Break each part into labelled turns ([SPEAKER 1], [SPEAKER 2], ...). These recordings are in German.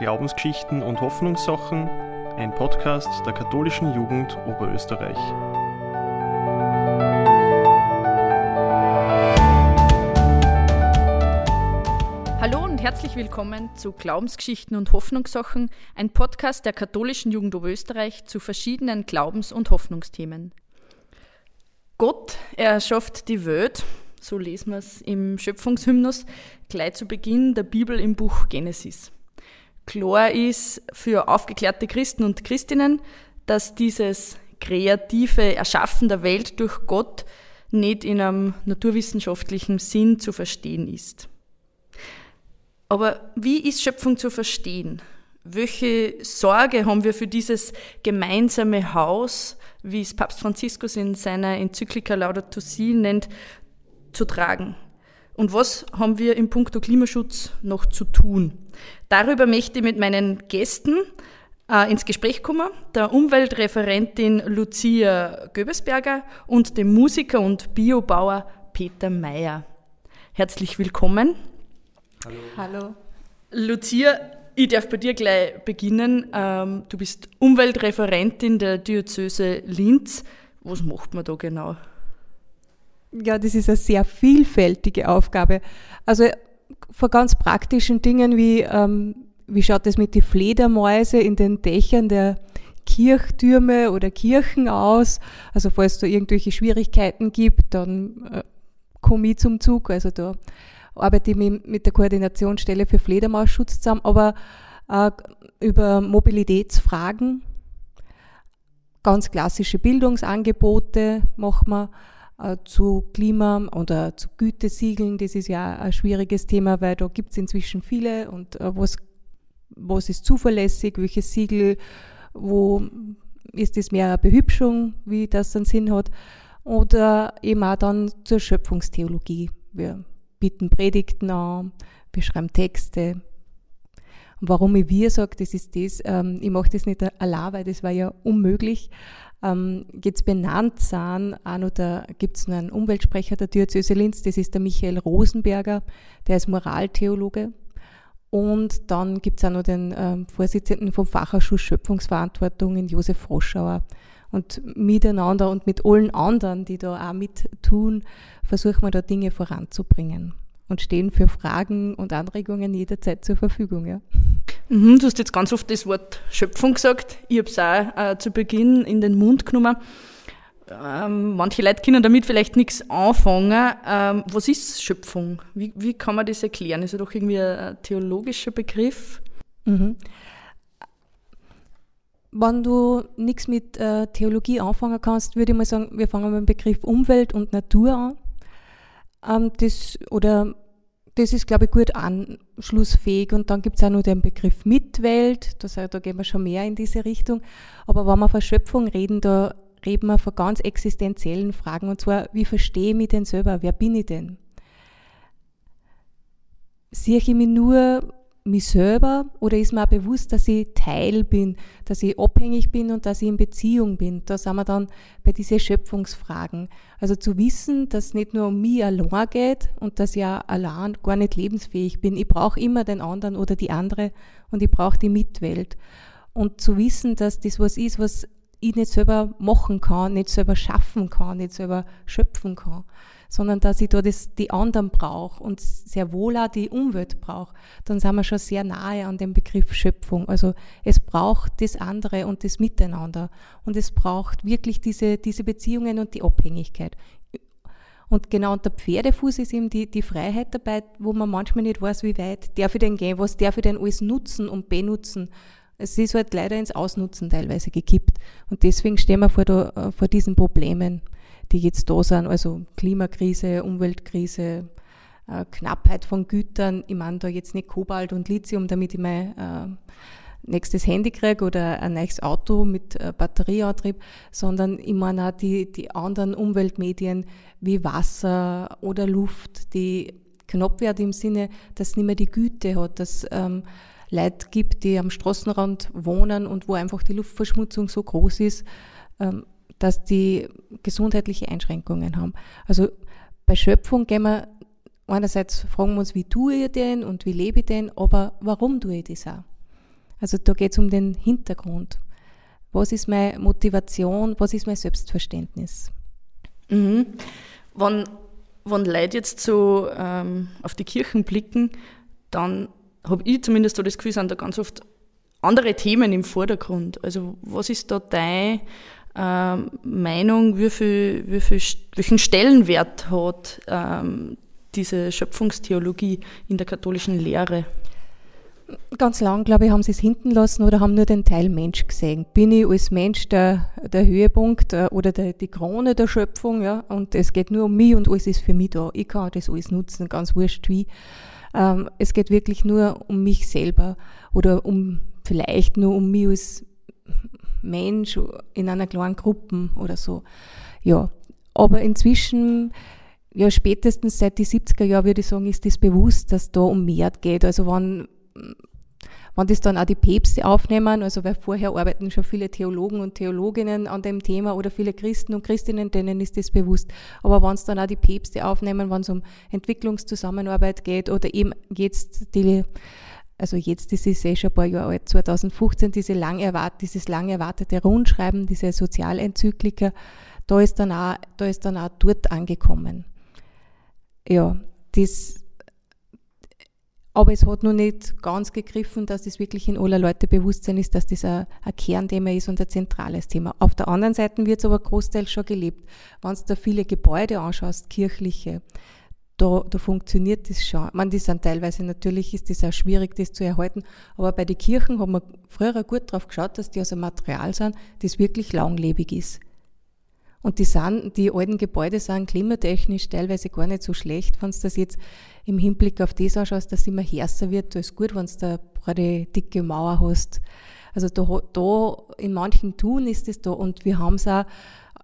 [SPEAKER 1] Glaubensgeschichten und Hoffnungssachen, ein Podcast der katholischen Jugend Oberösterreich.
[SPEAKER 2] Hallo und herzlich willkommen zu Glaubensgeschichten und Hoffnungssachen, ein Podcast der katholischen Jugend Oberösterreich zu verschiedenen Glaubens- und Hoffnungsthemen. Gott erschafft die Welt, so lesen wir es im Schöpfungshymnus, gleich zu Beginn der Bibel im Buch Genesis. Klar ist für aufgeklärte Christen und Christinnen, dass dieses kreative Erschaffen der Welt durch Gott nicht in einem naturwissenschaftlichen Sinn zu verstehen ist. Aber wie ist Schöpfung zu verstehen? Welche Sorge haben wir für dieses gemeinsame Haus, wie es Papst Franziskus in seiner Enzyklika Laudato Si nennt, zu tragen? Und was haben wir im Punkto Klimaschutz noch zu tun? Darüber möchte ich mit meinen Gästen äh, ins Gespräch kommen, der Umweltreferentin Lucia Göbesberger und dem Musiker und Biobauer Peter Mayer. Herzlich willkommen.
[SPEAKER 3] Hallo. Hallo.
[SPEAKER 2] Lucia, ich darf bei dir gleich beginnen. Ähm, du bist Umweltreferentin der Diözese Linz. Was macht man da genau?
[SPEAKER 3] Ja, das ist eine sehr vielfältige Aufgabe. Also vor ganz praktischen Dingen wie, ähm, wie schaut es mit den Fledermäuse in den Dächern der Kirchtürme oder Kirchen aus? Also falls es da irgendwelche Schwierigkeiten gibt, dann äh, komme ich zum Zug. Also da arbeite ich mit der Koordinationsstelle für Fledermausschutz zusammen, aber äh, über Mobilitätsfragen, ganz klassische Bildungsangebote machen wir zu Klima oder zu Gütesiegeln. Das ist ja ein schwieriges Thema, weil da gibt es inzwischen viele und äh, was, was ist zuverlässig, welches Siegel, wo ist es mehr eine Behübschung, wie das einen Sinn hat, oder eben auch dann zur Schöpfungstheologie. Wir bieten Predigten an, wir schreiben Texte. Warum ich wir sage, das ist das, ähm, ich mache das nicht allein, weil das war ja unmöglich. Ähm, jetzt benannt sind, auch noch da gibt es noch einen Umweltsprecher der Diözese Linz, das ist der Michael Rosenberger, der ist Moraltheologe. Und dann gibt es auch noch den ähm, Vorsitzenden vom Fachausschuss Schöpfungsverantwortung in Josef Froschauer. Und miteinander und mit allen anderen, die da auch mit tun, versuchen wir da Dinge voranzubringen und stehen für Fragen und Anregungen jederzeit zur Verfügung. Ja.
[SPEAKER 2] Mhm, du hast jetzt ganz oft das Wort Schöpfung gesagt. Ich habe es auch äh, zu Beginn in den Mund genommen. Ähm, manche Leute können damit vielleicht nichts anfangen. Ähm, was ist Schöpfung? Wie, wie kann man das erklären? Ist ja doch irgendwie ein theologischer Begriff. Mhm.
[SPEAKER 3] Wenn du nichts mit äh, Theologie anfangen kannst, würde ich mal sagen, wir fangen mit dem Begriff Umwelt und Natur an. Ähm, das, oder das ist, glaube ich, gut anschlussfähig. Und dann gibt es auch noch den Begriff Mitwelt, das, da gehen wir schon mehr in diese Richtung. Aber wenn wir von Schöpfung reden, da reden wir von ganz existenziellen Fragen. Und zwar, wie verstehe ich mich denn selber? Wer bin ich denn? Sehe ich mich nur mich selber oder ist mir auch bewusst, dass ich Teil bin, dass ich abhängig bin und dass ich in Beziehung bin? Da sind wir dann bei diesen Schöpfungsfragen. Also zu wissen, dass es nicht nur um mich allein geht und dass ich ja allein gar nicht lebensfähig bin. Ich brauche immer den anderen oder die andere und ich brauche die Mitwelt. Und zu wissen, dass das was ist, was ich nicht selber machen kann, nicht selber schaffen kann, nicht selber schöpfen kann sondern dass ich da das, die anderen brauche und sehr wohl auch die Umwelt brauche, dann sind wir schon sehr nahe an dem Begriff Schöpfung. Also es braucht das andere und das Miteinander und es braucht wirklich diese, diese Beziehungen und die Abhängigkeit. Und genau unter Pferdefuß ist eben die, die Freiheit dabei, wo man manchmal nicht weiß, wie weit darf ich denn gehen, was darf ich denn alles nutzen und benutzen. Es ist halt leider ins Ausnutzen teilweise gekippt. Und deswegen stehen wir vor, da, äh, vor diesen Problemen die jetzt da sind, also Klimakrise, Umweltkrise, äh, Knappheit von Gütern. Ich meine da jetzt nicht Kobalt und Lithium, damit ich mein äh, nächstes Handy kriege oder ein neues Auto mit äh, Batterieantrieb, sondern ich meine auch die, die anderen Umweltmedien wie Wasser oder Luft, die knapp werden im Sinne, dass es nicht mehr die Güte hat, dass ähm, Leute gibt, die am Straßenrand wohnen und wo einfach die Luftverschmutzung so groß ist, ähm, dass die gesundheitliche Einschränkungen haben. Also bei Schöpfung gehen wir einerseits fragen wir uns, wie tue ich denn und wie lebe ich denn, aber warum tue ich das auch? Also da geht es um den Hintergrund. Was ist meine Motivation? Was ist mein Selbstverständnis?
[SPEAKER 2] Mhm. Wenn, wenn Leute jetzt so ähm, auf die Kirchen blicken, dann habe ich zumindest so das Gefühl, sind da ganz oft andere Themen im Vordergrund. Also was ist da deine ähm, Meinung, wie viel, wie viel, welchen Stellenwert hat ähm, diese Schöpfungstheologie in der katholischen Lehre?
[SPEAKER 3] Ganz lang, glaube ich, haben sie es hinten lassen oder haben nur den Teil Mensch gesehen. Bin ich als Mensch der, der Höhepunkt äh, oder der, die Krone der Schöpfung, ja, und es geht nur um mich und alles ist für mich da. Ich kann das alles nutzen, ganz wurscht wie. Ähm, es geht wirklich nur um mich selber oder um vielleicht nur um mich als Mensch in einer kleinen Gruppe oder so. Ja, aber inzwischen, ja, spätestens seit die 70er Jahren würde ich sagen, ist das bewusst, dass da um mehr geht. Also wenn, wenn das dann auch die Päpste aufnehmen, also weil vorher arbeiten schon viele Theologen und Theologinnen an dem Thema oder viele Christen und Christinnen, denen ist das bewusst. Aber wenn es dann auch die Päpste aufnehmen, wenn es um Entwicklungszusammenarbeit geht oder eben jetzt die also jetzt ist es eh schon ein paar Jahre alt, 2015, diese lang erwart dieses lang erwartete Rundschreiben, diese Sozialenzyklika, da ist dann auch, da ist dann auch dort angekommen. Ja, das, aber es hat noch nicht ganz gegriffen, dass das wirklich in aller Leute Bewusstsein ist, dass das ein, ein Kernthema ist und ein zentrales Thema. Auf der anderen Seite wird es aber großteils schon gelebt. Wenn du da viele Gebäude anschaust, kirchliche, da, da funktioniert das schon. Man, die sind teilweise natürlich ist das auch schwierig, das zu erhalten. Aber bei den Kirchen haben wir früher gut drauf geschaut, dass die aus einem Material sind, das wirklich langlebig ist. Und die, sind, die alten Gebäude sind klimatechnisch teilweise gar nicht so schlecht. Wenn du das jetzt im Hinblick auf das anschaust, dass es immer härter wird, da ist gut, wenn du da eine dicke Mauer hast. Also da, da in manchen Tun ist es da und wir haben es auch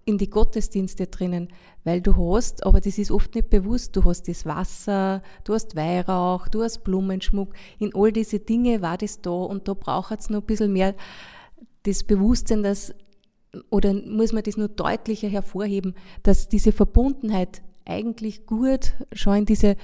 [SPEAKER 3] in die Gottesdienste drinnen, weil du hast, aber das ist oft nicht bewusst, du hast das Wasser, du hast Weihrauch, du hast Blumenschmuck, in all diese Dinge war das da und da braucht es noch ein bisschen mehr das Bewusstsein, dass, oder muss man das nur deutlicher hervorheben, dass diese Verbundenheit eigentlich gut schon in diese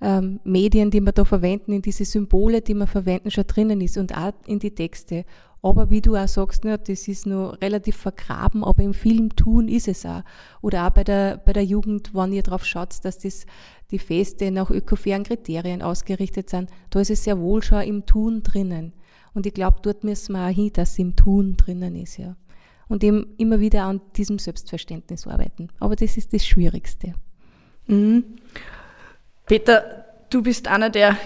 [SPEAKER 3] ähm, Medien, die wir da verwenden, in diese Symbole, die wir verwenden, schon drinnen ist und auch in die Texte. Aber wie du auch sagst, ne, das ist nur relativ vergraben, aber im Film tun ist es auch. Oder auch bei der, bei der Jugend, wenn ihr darauf schaut, dass das, die Feste nach ökofairen Kriterien ausgerichtet sind, da ist es sehr wohl schon im Tun drinnen. Und ich glaube, dort müssen wir auch hin, dass es im Tun drinnen ist, ja. Und eben immer wieder an diesem Selbstverständnis arbeiten. Aber das ist das Schwierigste.
[SPEAKER 2] Mhm. Peter, du bist einer, der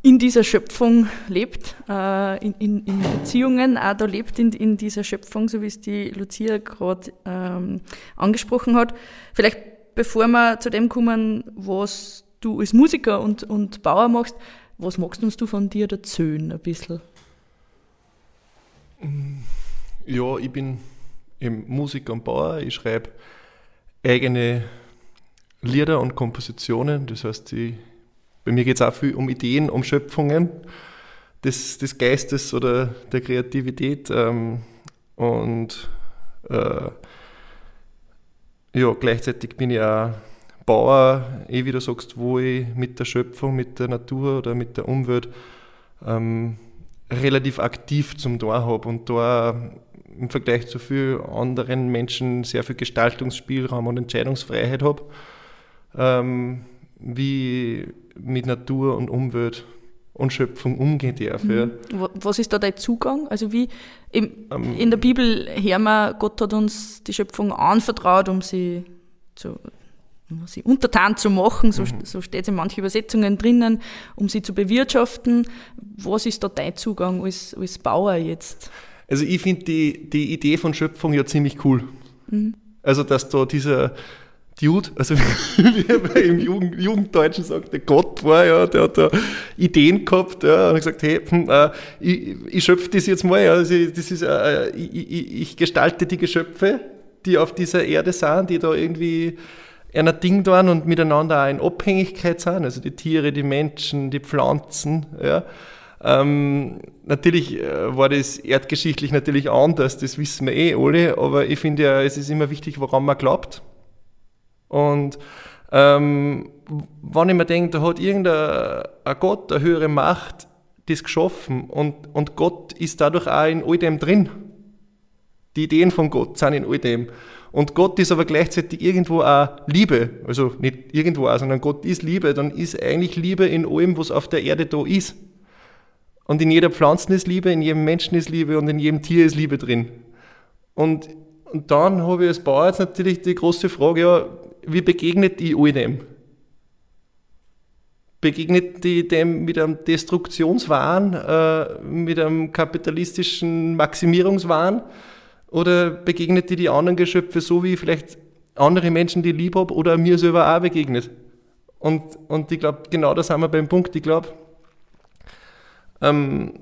[SPEAKER 2] in dieser Schöpfung lebt, äh, in, in, in, Beziehungen auch da lebt in, in dieser Schöpfung, so wie es die Lucia gerade ähm, angesprochen hat. Vielleicht bevor wir zu dem kommen, was du als Musiker und, und Bauer machst, was magst uns du von dir erzählen ein bisschen?
[SPEAKER 1] Ja, ich bin eben Musiker und Bauer. Ich schreibe eigene Lieder und Kompositionen. Das heißt, ich bei mir geht es auch viel um Ideen, um Schöpfungen des, des Geistes oder der Kreativität. Ähm, und äh, ja, gleichzeitig bin ich auch Bauer, eh wie du sagst, wo ich mit der Schöpfung, mit der Natur oder mit der Umwelt ähm, relativ aktiv zum Tor habe und da im Vergleich zu vielen anderen Menschen sehr viel Gestaltungsspielraum und Entscheidungsfreiheit habe. Ähm, wie mit Natur und Umwelt und Schöpfung umgehen darf. Mhm.
[SPEAKER 2] Was ist da dein Zugang? Also wie im, ähm, in der Bibel hören wir, Gott hat uns die Schöpfung anvertraut, um sie zu um sie untertan zu machen, so, mhm. so steht es in manchen Übersetzungen drinnen, um sie zu bewirtschaften. Was ist da dein Zugang als, als Bauer jetzt?
[SPEAKER 1] Also ich finde die, die Idee von Schöpfung ja ziemlich cool. Mhm. Also dass da dieser Dude, also wie er im Jugend, Jugenddeutschen sagt, der Gott war ja, der hat da Ideen gehabt ja, und hat gesagt, hey, hm, äh, ich, ich schöpfe das jetzt mal, ja, also das ist, äh, ich, ich, ich, gestalte die Geschöpfe, die auf dieser Erde sind, die da irgendwie einer Ding tun und miteinander auch in Abhängigkeit sind, also die Tiere, die Menschen, die Pflanzen, ja. Ähm, natürlich äh, war das erdgeschichtlich natürlich anders, das wissen wir eh alle, aber ich finde ja, es ist immer wichtig, woran man glaubt. Und ähm, wenn ich mir denke, da hat irgendein Gott, eine höhere Macht, das geschaffen und, und Gott ist dadurch auch in all dem drin. Die Ideen von Gott sind in all dem. Und Gott ist aber gleichzeitig irgendwo auch Liebe. Also nicht irgendwo auch, sondern Gott ist Liebe. Dann ist eigentlich Liebe in allem, was auf der Erde da ist. Und in jeder Pflanze ist Liebe, in jedem Menschen ist Liebe und in jedem Tier ist Liebe drin. Und, und dann habe ich als Bauer jetzt natürlich die große Frage, ja, wie begegnet die dem? begegnet die dem mit einem Destruktionswahn, äh, mit einem kapitalistischen Maximierungswahn oder begegnet die die anderen Geschöpfe so, wie vielleicht andere Menschen, die lieb habe oder mir selber auch begegnet? Und, und ich glaube, genau da sind wir beim Punkt. Ich glaube, ähm,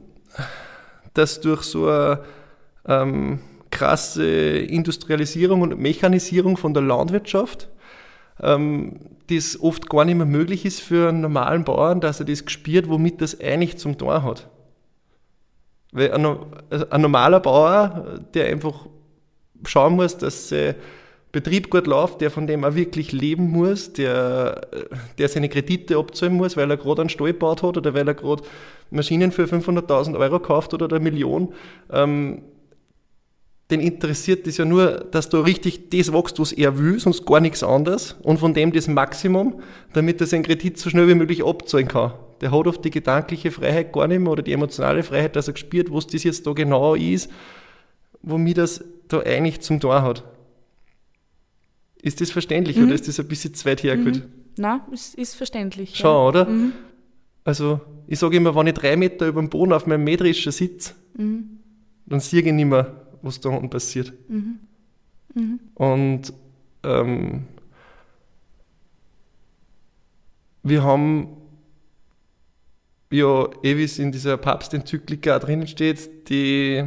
[SPEAKER 1] dass durch so eine ähm, krasse Industrialisierung und Mechanisierung von der Landwirtschaft ähm, das oft gar nicht mehr möglich ist für einen normalen Bauern, dass er das gespürt, womit das eigentlich zum Tor hat. Weil ein, also ein normaler Bauer, der einfach schauen muss, dass der Betrieb gut läuft, der von dem auch wirklich leben muss, der, der seine Kredite abzahlen muss, weil er gerade einen Stall gebaut hat oder weil er gerade Maschinen für 500.000 Euro kauft oder eine Million, ähm, den interessiert es ja nur, dass du richtig das wächst, was er will, sonst gar nichts anderes und von dem das Maximum, damit er seinen Kredit so schnell wie möglich abzahlen kann. Der hat oft die gedankliche Freiheit gar nicht mehr oder die emotionale Freiheit, dass er gespürt, was das jetzt da genau ist, womit das da eigentlich zum Tor hat. Ist das verständlich mhm. oder ist das ein bisschen zu weit hergeholt? Mhm.
[SPEAKER 2] Nein, es ist verständlich.
[SPEAKER 1] Schau, ja. oder? Mhm. Also, ich sage immer, wenn ich drei Meter über dem Boden auf meinem Mähdrescher sitze, mhm. dann sehe ich nicht mehr, was da unten passiert. Mhm. Mhm. Und ähm, wir haben ja, eh wie es in dieser Papstenzyklika drinnen steht, die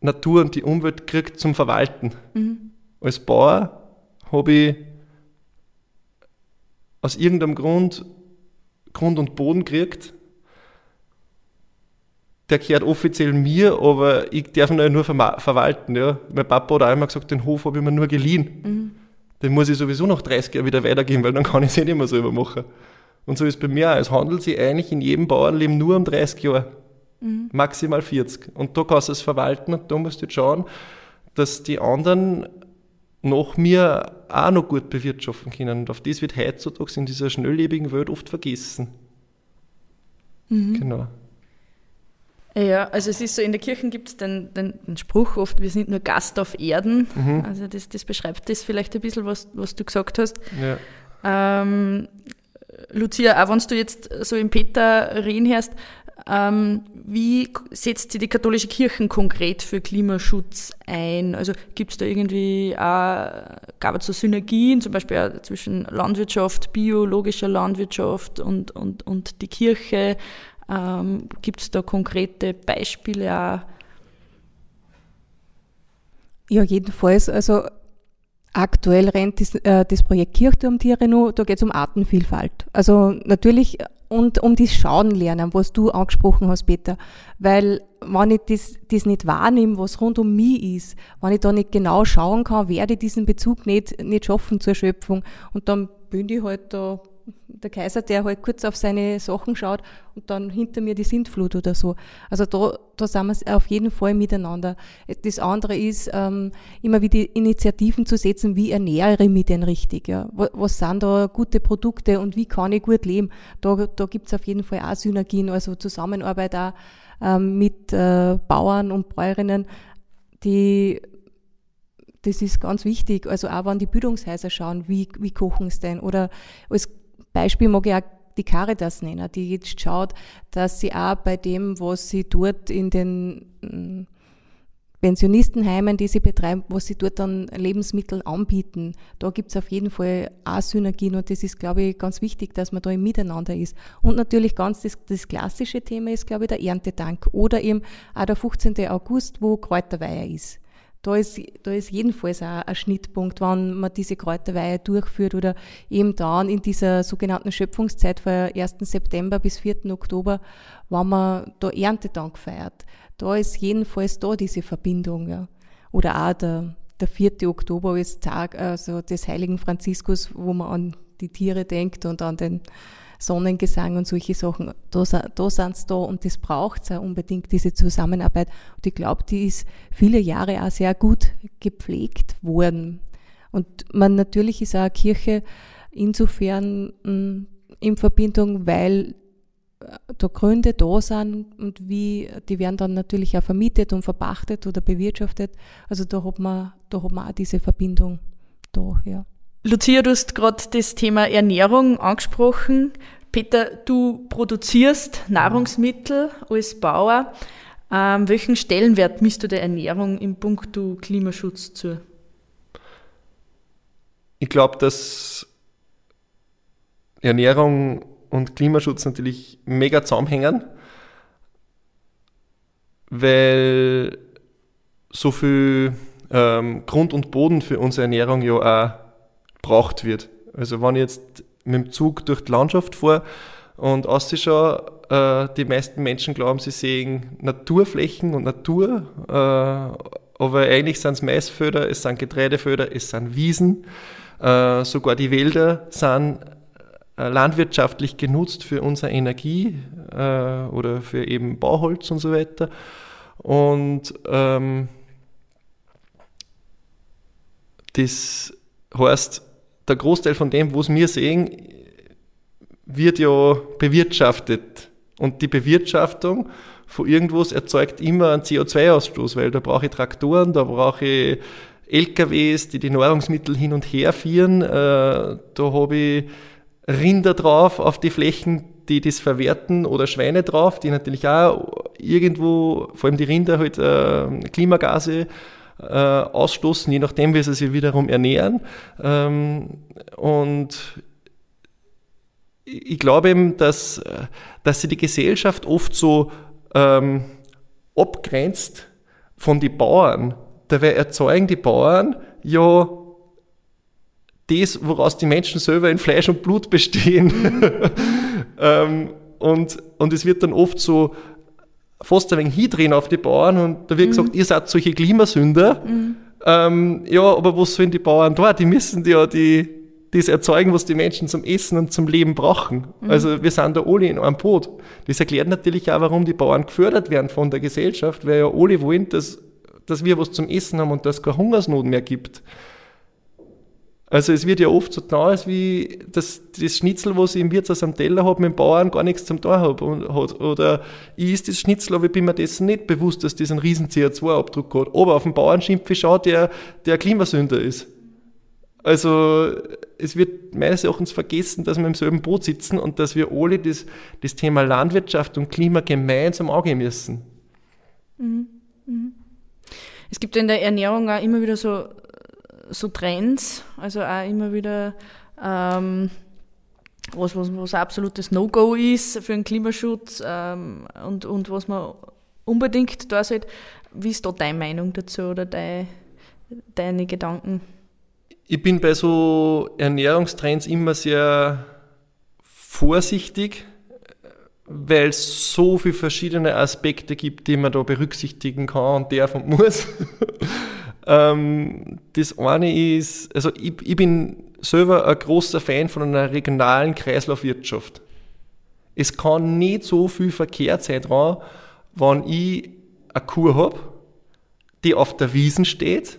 [SPEAKER 1] Natur und die Umwelt kriegt zum Verwalten. Mhm. Als Bauer habe ich aus irgendeinem Grund Grund und Boden gekriegt, der gehört offiziell mir, aber ich darf ihn nur verwalten. Ja. Mein Papa hat auch immer gesagt, den Hof habe ich mir nur geliehen. Mhm. Den muss ich sowieso noch 30 Jahre wieder weitergeben, weil dann kann ich es eh nicht mehr selber machen. Und so ist es bei mir auch. Es handelt sich eigentlich in jedem Bauernleben nur um 30 Jahre. Mhm. Maximal 40. Und da kannst du es verwalten und da musst du jetzt schauen, dass die anderen nach mir auch noch gut bewirtschaften können. Und auf das wird heutzutage in dieser schnelllebigen Welt oft vergessen.
[SPEAKER 2] Mhm. Genau. Ja, also es ist so, in der Kirche gibt es den, den, den, Spruch oft, wir sind nur Gast auf Erden. Mhm. Also das, das, beschreibt das vielleicht ein bisschen, was, was du gesagt hast. Ja. Ähm, Lucia, auch wenn du jetzt so im Peter reden hörst, ähm, wie setzt sich die katholische Kirche konkret für Klimaschutz ein? Also gibt es da irgendwie auch, gab es so Synergien, zum Beispiel auch zwischen Landwirtschaft, biologischer Landwirtschaft und, und, und die Kirche? Ähm, Gibt es da konkrete Beispiele auch?
[SPEAKER 3] Ja, jedenfalls. Also aktuell rennt das, äh, das Projekt Kirchturmtiere nur, da geht es um Artenvielfalt. Also natürlich und um das Schauen lernen, was du angesprochen hast, Peter. Weil wenn ich das, das nicht wahrnehme, was rund um mich ist, wenn ich da nicht genau schauen kann, werde ich diesen Bezug nicht, nicht schaffen zur Schöpfung. Und dann bin ich halt da der Kaiser, der halt kurz auf seine Sachen schaut und dann hinter mir die Sintflut oder so. Also da, da sind wir auf jeden Fall miteinander. Das andere ist, ähm, immer wieder Initiativen zu setzen, wie ernähre ich mich denn richtig? Ja? Was, was sind da gute Produkte und wie kann ich gut leben? Da, da gibt es auf jeden Fall auch Synergien, also Zusammenarbeit auch ähm, mit äh, Bauern und Bäuerinnen, die das ist ganz wichtig. Also auch wenn die Bildungshäuser schauen, wie, wie kochen es denn? Oder als Beispiel mag ich auch die Caritas nennen, die jetzt schaut, dass sie auch bei dem, was sie dort in den mm, Pensionistenheimen, die sie betreiben, was sie dort an Lebensmitteln anbieten, da gibt es auf jeden Fall auch Synergien und das ist, glaube ich, ganz wichtig, dass man da im Miteinander ist. Und natürlich ganz das, das klassische Thema ist, glaube ich, der Erntedank oder eben auch der 15. August, wo Kräuterweiher ist da ist, da ist jedenfalls auch ein Schnittpunkt, wann man diese Kräuterweihe durchführt oder eben dann in dieser sogenannten Schöpfungszeit von 1. September bis 4. Oktober, wenn man da Erntedank feiert. Da ist jedenfalls da diese Verbindung. Ja. Oder auch der, der 4. Oktober als Tag also des heiligen Franziskus, wo man an die Tiere denkt und an den Sonnengesang und solche Sachen, da, da sind sie da und das braucht es unbedingt, diese Zusammenarbeit. Und ich glaube, die ist viele Jahre auch sehr gut gepflegt worden. Und man natürlich ist auch Kirche insofern hm, in Verbindung, weil äh, da Gründe da sind und wie, die werden dann natürlich auch vermietet und verpachtet oder bewirtschaftet. Also da hat man, da hat man auch diese Verbindung da, ja.
[SPEAKER 2] Lucia, du hast gerade das Thema Ernährung angesprochen. Peter, du produzierst Nahrungsmittel als Bauer. Ähm, welchen Stellenwert misst du der Ernährung im Punkt Klimaschutz zu?
[SPEAKER 1] Ich glaube, dass Ernährung und Klimaschutz natürlich mega zusammenhängen, weil so viel ähm, Grund und Boden für unsere Ernährung ja auch braucht wird. Also wenn ich jetzt mit dem Zug durch die Landschaft fahre und ausschaue, äh, die meisten Menschen glauben, sie sehen Naturflächen und Natur, äh, aber eigentlich sind es Maisfelder, es sind Getreidefelder, es sind Wiesen, äh, sogar die Wälder sind äh, landwirtschaftlich genutzt für unsere Energie äh, oder für eben Bauholz und so weiter. Und ähm, das heißt, der Großteil von dem, was wir sehen, wird ja bewirtschaftet. Und die Bewirtschaftung von irgendwas erzeugt immer einen CO2-Ausstoß, weil da brauche ich Traktoren, da brauche ich LKWs, die die Nahrungsmittel hin und her führen. Äh, da habe ich Rinder drauf auf die Flächen, die das verwerten oder Schweine drauf, die natürlich auch irgendwo, vor allem die Rinder, halt äh, Klimagase äh, ausstoßen, je nachdem, wie sie sich wiederum ernähren. Ähm, und ich glaube eben, dass, dass sie die Gesellschaft oft so ähm, abgrenzt von den Bauern. Dabei erzeugen die Bauern ja das, woraus die Menschen selber in Fleisch und Blut bestehen. ähm, und, und es wird dann oft so fast ein wenig hindrehen auf die Bauern und da wird mhm. gesagt, ihr seid solche Klimasünder. Mhm. Ähm, ja, aber was sollen die Bauern da? Die müssen ja die, das erzeugen, was die Menschen zum Essen und zum Leben brauchen. Mhm. Also wir sind da alle in einem Boot. Das erklärt natürlich auch, warum die Bauern gefördert werden von der Gesellschaft, weil ja alle wollen, dass, dass wir was zum Essen haben und dass es keine Hungersnot mehr gibt. Also es wird ja oft so getan, als wie das, das Schnitzel, was ich im Wirtshaus am Teller habe, mit dem Bauern gar nichts zum tun habe. Oder ich esse das Schnitzel, aber ich bin mir dessen nicht bewusst, dass das einen riesen CO2-Abdruck hat. Aber auf den Bauern schimpfe ich schon, der, der Klimasünder ist. Also es wird meines Erachtens vergessen, dass wir im selben Boot sitzen und dass wir alle das, das Thema Landwirtschaft und Klima gemeinsam angehen müssen. Mhm.
[SPEAKER 2] Mhm. Es gibt in der Ernährung auch immer wieder so so Trends, also auch immer wieder ähm, was, was, was ein absolutes No-Go ist für den Klimaschutz ähm, und, und was man unbedingt da sollte. Wie ist da deine Meinung dazu oder deine, deine Gedanken?
[SPEAKER 1] Ich bin bei so Ernährungstrends immer sehr vorsichtig, weil es so viele verschiedene Aspekte gibt, die man da berücksichtigen kann und darf und muss. Ähm, das eine ist, also ich, ich bin selber ein großer Fan von einer regionalen Kreislaufwirtschaft. Es kann nicht so viel Verkehr sein dran, wenn ich eine Kuh habe, die auf der Wiesen steht,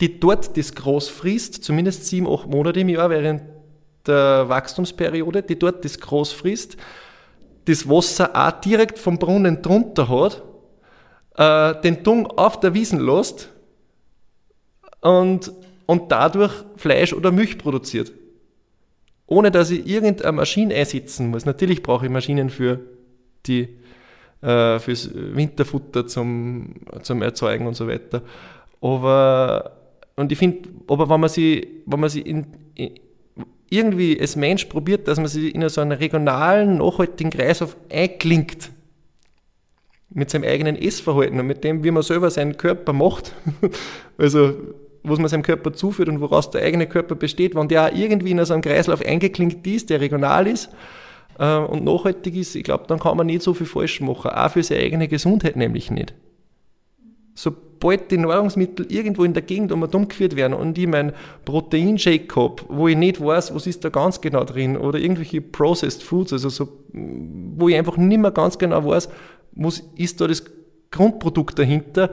[SPEAKER 1] die dort das Gras frisst, zumindest sieben, acht Monate im Jahr während der Wachstumsperiode, die dort das Gras frisst, das Wasser auch direkt vom Brunnen drunter hat, äh, den Dung auf der Wiesen lässt und, und dadurch Fleisch oder Milch produziert. Ohne dass ich irgendeine Maschine einsetzen muss. Natürlich brauche ich Maschinen für die äh, fürs Winterfutter zum, zum Erzeugen und so weiter. Aber und ich finde, aber wenn man sie, wenn man sie in, in, irgendwie als Mensch probiert, dass man sie in so einen regionalen, nachhaltigen Kreislauf einklingt, mit seinem eigenen Essverhalten und mit dem, wie man selber seinen Körper macht, also was man seinem Körper zuführt und woraus der eigene Körper besteht, wenn der auch irgendwie in so einem Kreislauf eingeklinkt ist, der regional ist äh, und nachhaltig ist, ich glaube, dann kann man nicht so viel falsch machen, auch für seine eigene Gesundheit nämlich nicht. sobald die Nahrungsmittel irgendwo in der Gegend um dumm geführt werden und ich meinen Proteinshake habe, wo ich nicht weiß, was ist da ganz genau drin, oder irgendwelche Processed Foods, also so, wo ich einfach nicht mehr ganz genau weiß, was ist da das Grundprodukt dahinter,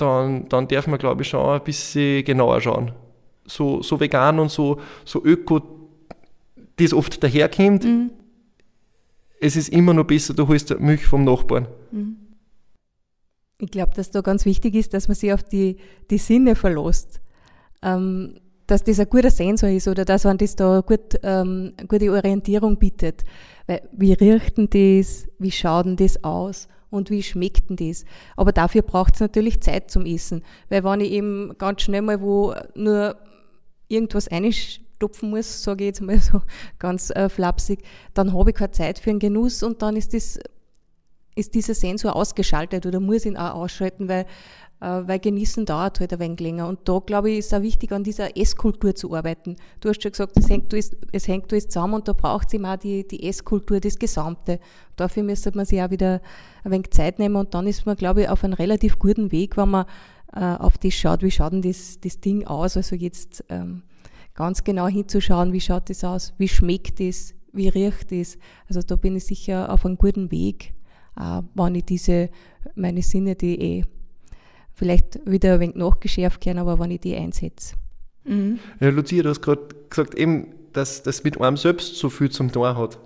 [SPEAKER 1] dann, dann darf man, glaube ich, schon ein bisschen genauer schauen. So, so vegan und so, so öko, das oft daherkommt, mhm. es ist immer noch besser, du holst Milch vom Nachbarn. Mhm.
[SPEAKER 3] Ich glaube, dass da ganz wichtig ist, dass man sich auf die, die Sinne verlässt. Ähm, dass das ein guter Sensor ist oder dass man das da gut, ähm, gute Orientierung bietet. Weil, wie riecht denn das? Wie schaut denn das aus? Und wie schmeckt denn das? Aber dafür braucht es natürlich Zeit zum Essen. Weil wenn ich eben ganz schnell mal wo nur irgendwas einstopfen muss, sage ich jetzt mal so ganz äh, flapsig, dann habe ich keine Zeit für einen Genuss und dann ist das ist dieser Sensor ausgeschaltet oder muss ihn auch ausschalten, weil, weil Genießen dauert halt ein wenig länger. Und da, glaube ich, ist auch wichtig, an dieser Esskultur zu arbeiten. Du hast schon gesagt, es hängt alles, es hängt alles zusammen und da braucht es eben auch die, die Esskultur, das Gesamte. Dafür müsste man sich auch wieder ein wenig Zeit nehmen und dann ist man, glaube ich, auf einem relativ guten Weg, wenn man äh, auf das schaut, wie schaut denn das, das Ding aus, also jetzt ähm, ganz genau hinzuschauen, wie schaut das aus, wie schmeckt das, wie riecht das. Also da bin ich sicher auf einem guten Weg äh, wenn ich diese, meine Sinne, die eh vielleicht wieder ein wenig nachgeschärft werden, aber wenn ich die einsetze.
[SPEAKER 1] Mhm. Ja, Lucia, du hast gerade gesagt, eben, dass das mit einem selbst so viel zum Tor hat.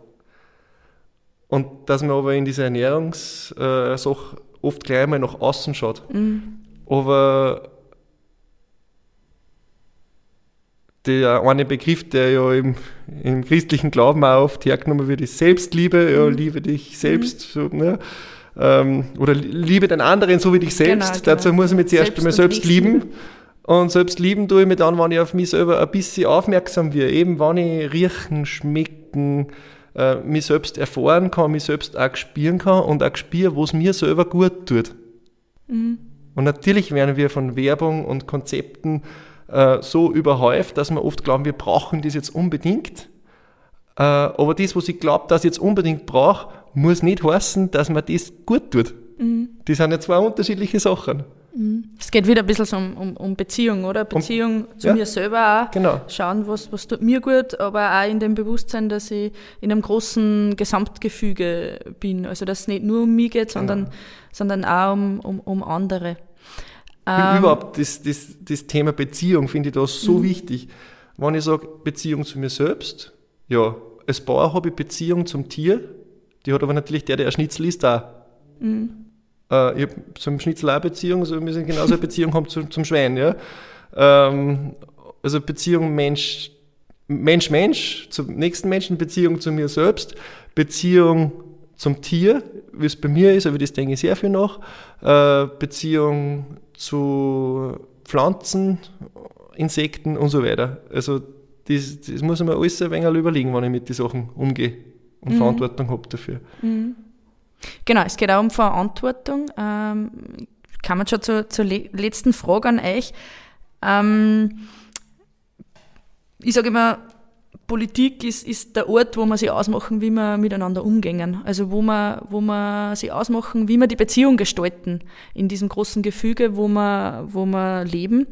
[SPEAKER 1] Und dass man aber in dieser Ernährungssache äh, oft gleich einmal nach außen schaut. Mhm. Aber der eine Begriff, der ja im, im christlichen Glauben auch oft hergenommen wird, ist Selbstliebe, ja, mhm. liebe dich selbst, mhm. so, ne? Ähm, oder liebe den anderen so wie dich selbst. Genau, genau. Dazu muss ich mich zuerst selbst einmal selbst lieben. Und selbst lieben tue ich mich dann, wenn ich auf mich selber ein bisschen aufmerksam werde. Eben, wenn ich riechen, schmecken, äh, mich selbst erfahren kann, mich selbst auch spüren kann und auch spüre, was mir selber gut tut. Mhm. Und natürlich werden wir von Werbung und Konzepten äh, so überhäuft, dass wir oft glauben, wir brauchen das jetzt unbedingt. Äh, aber das, was ich glaube, dass ich jetzt unbedingt brauche, muss nicht heißen, dass man das gut tut. Mhm. Das sind ja zwei unterschiedliche Sachen.
[SPEAKER 2] Mhm. Es geht wieder ein bisschen so um, um, um Beziehung, oder? Beziehung um, zu ja, mir selber auch.
[SPEAKER 1] Genau.
[SPEAKER 2] Schauen, was, was tut mir gut, aber auch in dem Bewusstsein, dass ich in einem großen Gesamtgefüge bin. Also, dass es nicht nur um mich geht, sondern, genau. sondern auch um, um, um andere.
[SPEAKER 1] Ähm, Überhaupt das, das, das Thema Beziehung finde ich da so mhm. wichtig. Wenn ich sage Beziehung zu mir selbst, ja, als Bauer habe ich Beziehung zum Tier, die hat aber natürlich der, der ein Schnitzel ist, da. Mhm. Äh, ich habe zum Schnitzel auch Beziehung, also wir müssen genauso eine Beziehung haben zum, zum Schwein. Ja? Ähm, also Beziehung Mensch, Mensch, Mensch, zum nächsten Menschen, Beziehung zu mir selbst, Beziehung zum Tier, wie es bei mir ist, aber das denke ich sehr viel nach, äh, Beziehung zu Pflanzen, Insekten und so weiter. Also das, das muss man alles ein wenig überlegen, wenn ich mit den Sachen umgehe und mhm. Verantwortung habe dafür. Mhm.
[SPEAKER 2] Genau, es geht auch um Verantwortung. Ähm, kann man schon zur, zur letzten Frage an euch. Ähm, ich sage immer, Politik ist, ist der Ort, wo man sich ausmachen, wie wir miteinander umgehen. Also wo man, wo man sich ausmachen, wie wir die Beziehung gestalten in diesem großen Gefüge, wo wir, wo wir leben.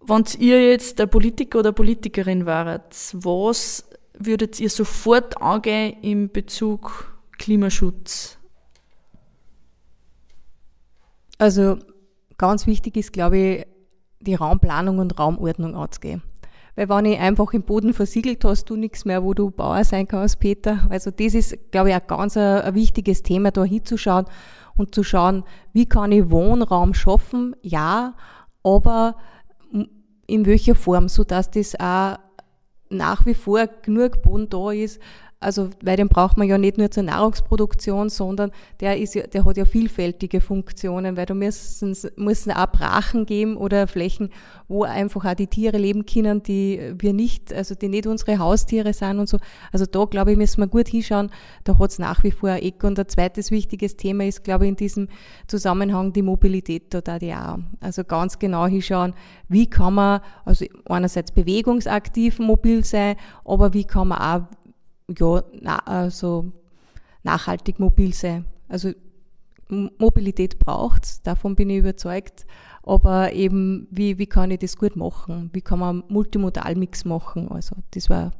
[SPEAKER 2] Wenn ihr jetzt der Politiker oder Politikerin wäret, was würdet ihr sofort angehen in Bezug Klimaschutz?
[SPEAKER 3] Also ganz wichtig ist, glaube ich, die Raumplanung und Raumordnung anzugehen. Weil wenn ich einfach im Boden versiegelt hast, du nichts mehr, wo du Bauer sein kannst, Peter. Also das ist, glaube ich, ein ganz ein, ein wichtiges Thema, da hinzuschauen und zu schauen, wie kann ich Wohnraum schaffen? Ja, aber in welcher Form, so dass das auch nach wie vor genug Boden da ist, also, weil den braucht man ja nicht nur zur Nahrungsproduktion, sondern der ist ja, der hat ja vielfältige Funktionen, weil da müssen, müssen auch Brachen geben oder Flächen, wo einfach auch die Tiere leben können, die wir nicht, also die nicht unsere Haustiere sind und so. Also da, glaube ich, müssen wir gut hinschauen. Da hat es nach wie vor ein Eck. Und ein zweites wichtiges Thema ist, glaube ich, in diesem Zusammenhang die Mobilität da die auch. Also ganz genau hinschauen, wie kann man, also einerseits bewegungsaktiv mobil sein, aber wie kann man auch ja, na, also nachhaltig mobil sein. Also Mobilität braucht davon bin ich überzeugt. Aber eben, wie, wie kann ich das gut machen? Wie kann man einen Multimodalmix machen? Also, das war,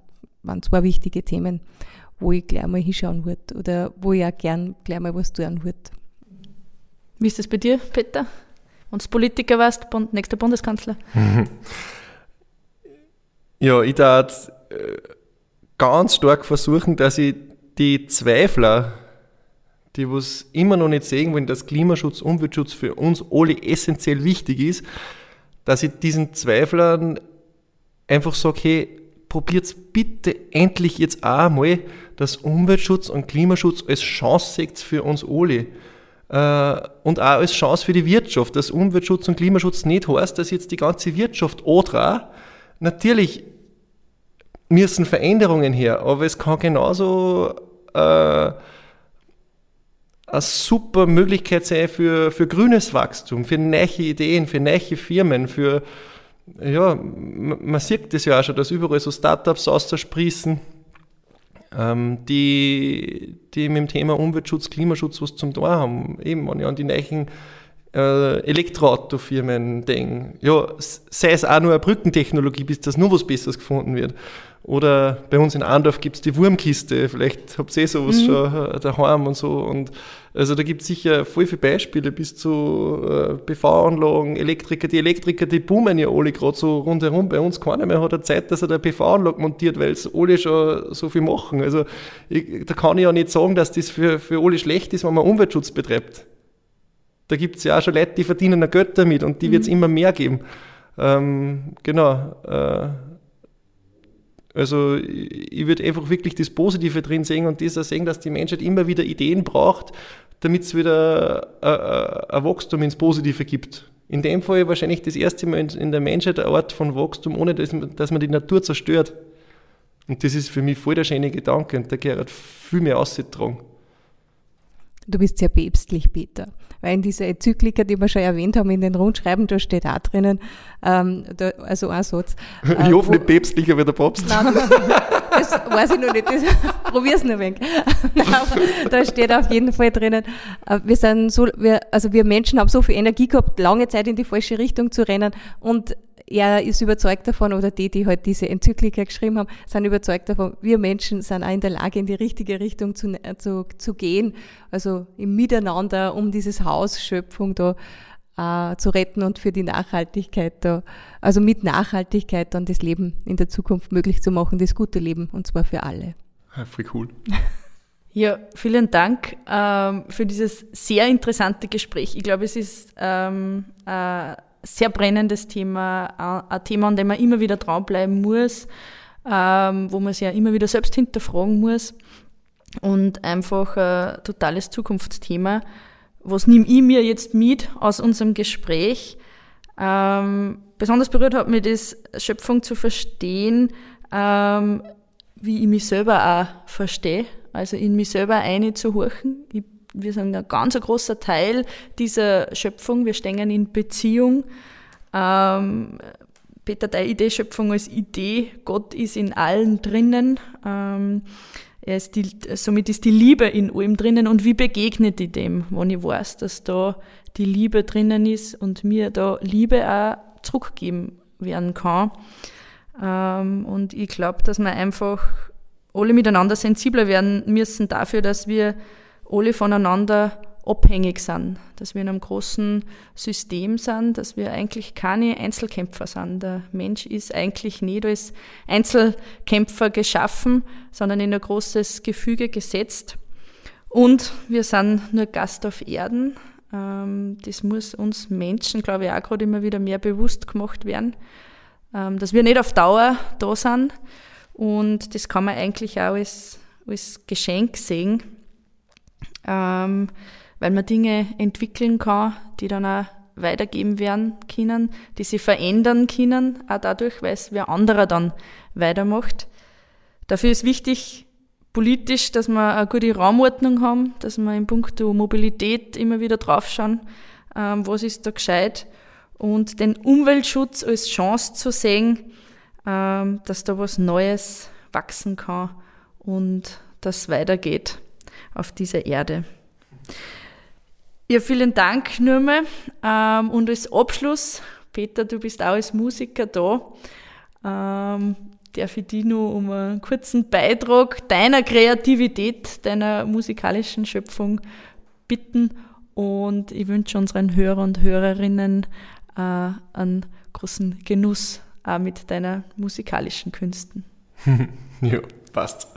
[SPEAKER 3] waren zwei wichtige Themen, wo ich gleich mal hinschauen würde oder wo ich auch gern gleich mal was tun würde.
[SPEAKER 2] Wie ist das bei dir, Peter? Und Politiker warst, nächster Bundeskanzler?
[SPEAKER 1] ja, ich darf äh, ganz stark versuchen, dass ich die Zweifler, die was immer noch nicht sehen wollen, dass Klimaschutz, Umweltschutz für uns alle essentiell wichtig ist, dass ich diesen Zweiflern einfach sage, hey, probiert bitte endlich jetzt auch mal, dass Umweltschutz und Klimaschutz als Chance seht für uns alle. Äh, und auch als Chance für die Wirtschaft, dass Umweltschutz und Klimaschutz nicht heißt, dass jetzt die ganze Wirtschaft oder natürlich müssen Veränderungen her, aber es kann genauso äh, eine super Möglichkeit sein für, für grünes Wachstum, für neue Ideen, für neue Firmen, für, ja, man sieht das ja auch schon, dass überall so Startups aussprießen, ähm, die, die mit dem Thema Umweltschutz, Klimaschutz was zum Tor haben. Eben, wenn ich an die neuen äh, Elektroautofirmen denke, ja, sei es auch nur eine Brückentechnologie, bis das nur was Besseres gefunden wird. Oder bei uns in Arndorf gibt es die Wurmkiste, vielleicht habt ihr eh sowas mhm. schon äh, daheim und so. Und also da gibt es sicher voll viele Beispiele bis zu äh, PV-Anlagen, Elektriker. Die Elektriker, die boomen ja alle gerade so rundherum. Bei uns keiner mehr hat er Zeit, dass er eine PV-Anlage montiert, weil es alle schon so viel machen. Also ich, da kann ich ja nicht sagen, dass das für, für alle schlecht ist, wenn man Umweltschutz betreibt. Da gibt es ja auch schon Leute, die verdienen ein Geld damit und die mhm. wird es immer mehr geben. Ähm, genau. Äh, also ich würde einfach wirklich das Positive drin sehen und das auch sehen, dass die Menschheit immer wieder Ideen braucht, damit es wieder ein Wachstum ins Positive gibt. In dem Fall wahrscheinlich das erste Mal in der Menschheit ein Ort von Wachstum, ohne dass, man die Natur zerstört. Und das ist für mich voll der schöne Gedanke und da gehört viel mehr ausgetragen.
[SPEAKER 3] Du bist sehr päpstlich, Peter. Weil in dieser Enzyklika, die wir schon erwähnt haben, in den Rundschreiben, da steht auch drinnen, ähm, da, also ein Satz.
[SPEAKER 1] Äh, ich hoffe nicht päpstlicher wie der Papst.
[SPEAKER 3] Nein, das weiß ich noch nicht, das, probier's nur ein wenig. da steht auf jeden Fall drinnen, äh, wir sind so, wir, also wir Menschen haben so viel Energie gehabt, lange Zeit in die falsche Richtung zu rennen und er ist überzeugt davon, oder die, die halt diese Enzyklika geschrieben haben, sind überzeugt davon, wir Menschen sind auch in der Lage, in die richtige Richtung zu, zu, zu gehen, also im Miteinander, um dieses Haus Schöpfung da äh, zu retten und für die Nachhaltigkeit da, also mit Nachhaltigkeit dann das Leben in der Zukunft möglich zu machen, das gute Leben, und zwar für alle.
[SPEAKER 1] Ja, voll cool.
[SPEAKER 2] Ja, vielen Dank ähm, für dieses sehr interessante Gespräch. Ich glaube, es ist ähm, äh, sehr brennendes Thema, ein Thema, an dem man immer wieder dranbleiben muss, ähm, wo man sich ja immer wieder selbst hinterfragen muss und einfach ein totales Zukunftsthema. Was nehme ich mir jetzt mit aus unserem Gespräch? Ähm, besonders berührt hat mich das, Schöpfung zu verstehen, ähm, wie ich mich selber auch verstehe, also in mich selber einzuhorchen. Ich wir sind ein ganz großer Teil dieser Schöpfung. Wir stehen in Beziehung. Ähm, Peter, deine Idee Schöpfung als Idee, Gott ist in allen drinnen. Ähm, er ist die, somit ist die Liebe in allem drinnen. Und wie begegnet ich dem, wenn ich weiß, dass da die Liebe drinnen ist und mir da Liebe auch zurückgeben werden kann? Ähm, und ich glaube, dass wir einfach alle miteinander sensibler werden müssen dafür, dass wir alle voneinander abhängig sind, dass wir in einem großen System sind, dass wir eigentlich keine Einzelkämpfer sind. Der Mensch ist eigentlich nicht als Einzelkämpfer geschaffen, sondern in ein großes Gefüge gesetzt. Und wir sind nur Gast auf Erden. Ähm, das muss uns Menschen, glaube ich, auch gerade immer wieder mehr bewusst gemacht werden, ähm, dass wir nicht auf Dauer da sind. Und das kann man eigentlich auch als, als Geschenk sehen, ähm, weil man Dinge entwickeln kann, die dann auch weitergeben werden können, die sich verändern können, auch dadurch, weil es wer anderer dann weitermacht. Dafür ist wichtig, politisch, dass wir eine gute Raumordnung haben, dass wir in puncto Mobilität immer wieder draufschauen, ähm, was ist da gescheit und den Umweltschutz als Chance zu sehen, ähm, dass da was Neues wachsen kann und das weitergeht auf dieser Erde. Ja, vielen Dank, Nürme. Ähm, und als Abschluss, Peter, du bist auch als Musiker da. Ähm, darf ich dich nur um einen kurzen Beitrag deiner Kreativität, deiner musikalischen Schöpfung bitten. Und ich wünsche unseren Hörern und Hörerinnen äh, einen großen Genuss auch mit deiner musikalischen Künsten.
[SPEAKER 1] ja, passt.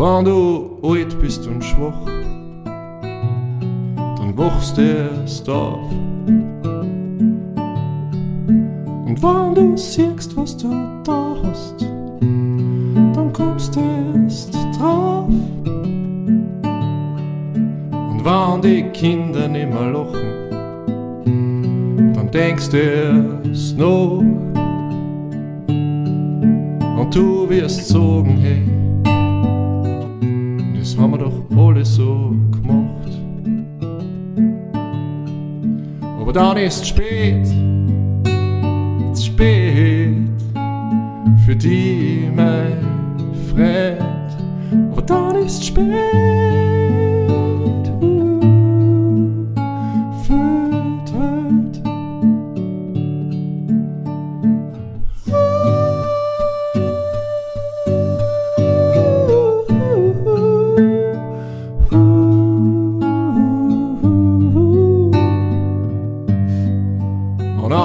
[SPEAKER 1] Wenn du alt bist und schwach, dann wachst erst auf. Und wenn du siehst, was du da hast, dann kommst erst drauf. Und wenn die Kinder nimmer lachen, dann denkst du erst noch. Und du wirst sagen, hey, doch alle so gemacht. Aber dann ist spät, zu spät für die, mein Freund. Aber dann ist spät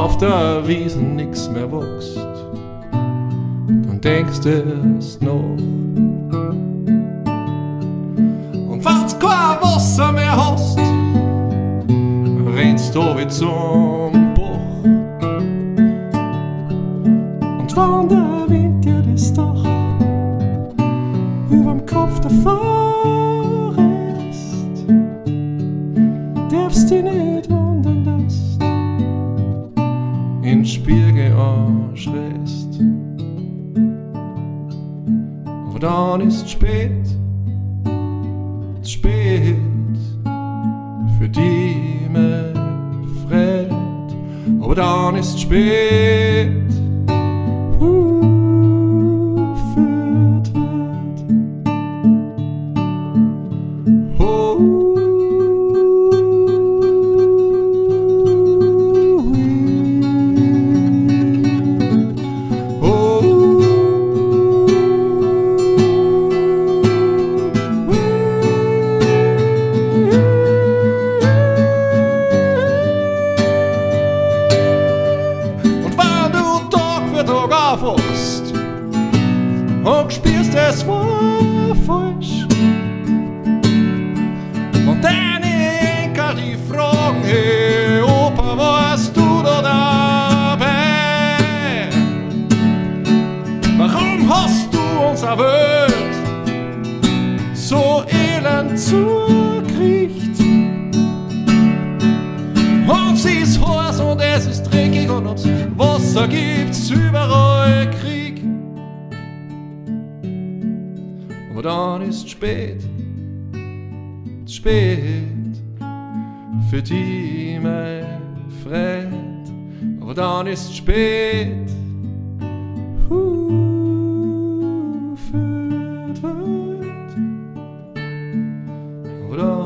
[SPEAKER 1] auf der Wiesen nix mehr wächst, dann denkst erst noch. Und wenn's kein Wasser mehr hast, rennst du wie zum Bach. Und wenn der Wind dir das Dach überm Kopf davor dann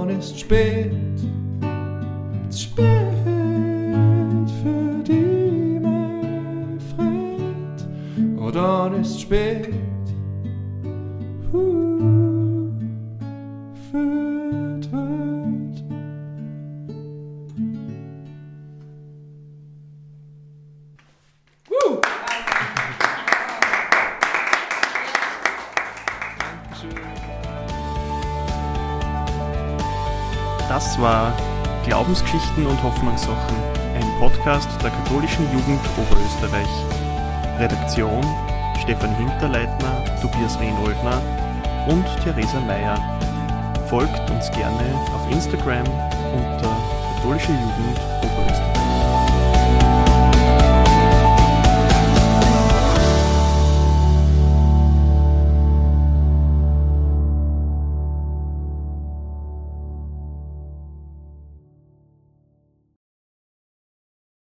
[SPEAKER 1] Dann ist spät zu spät für die, mein Freund. Oh, dann ist spät
[SPEAKER 4] Podcast der katholischen Jugend Oberösterreich. Redaktion Stefan Hinterleitner, Tobias Rehnoldner, und Theresa Meyer. Folgt uns gerne auf Instagram unter katholische Jugend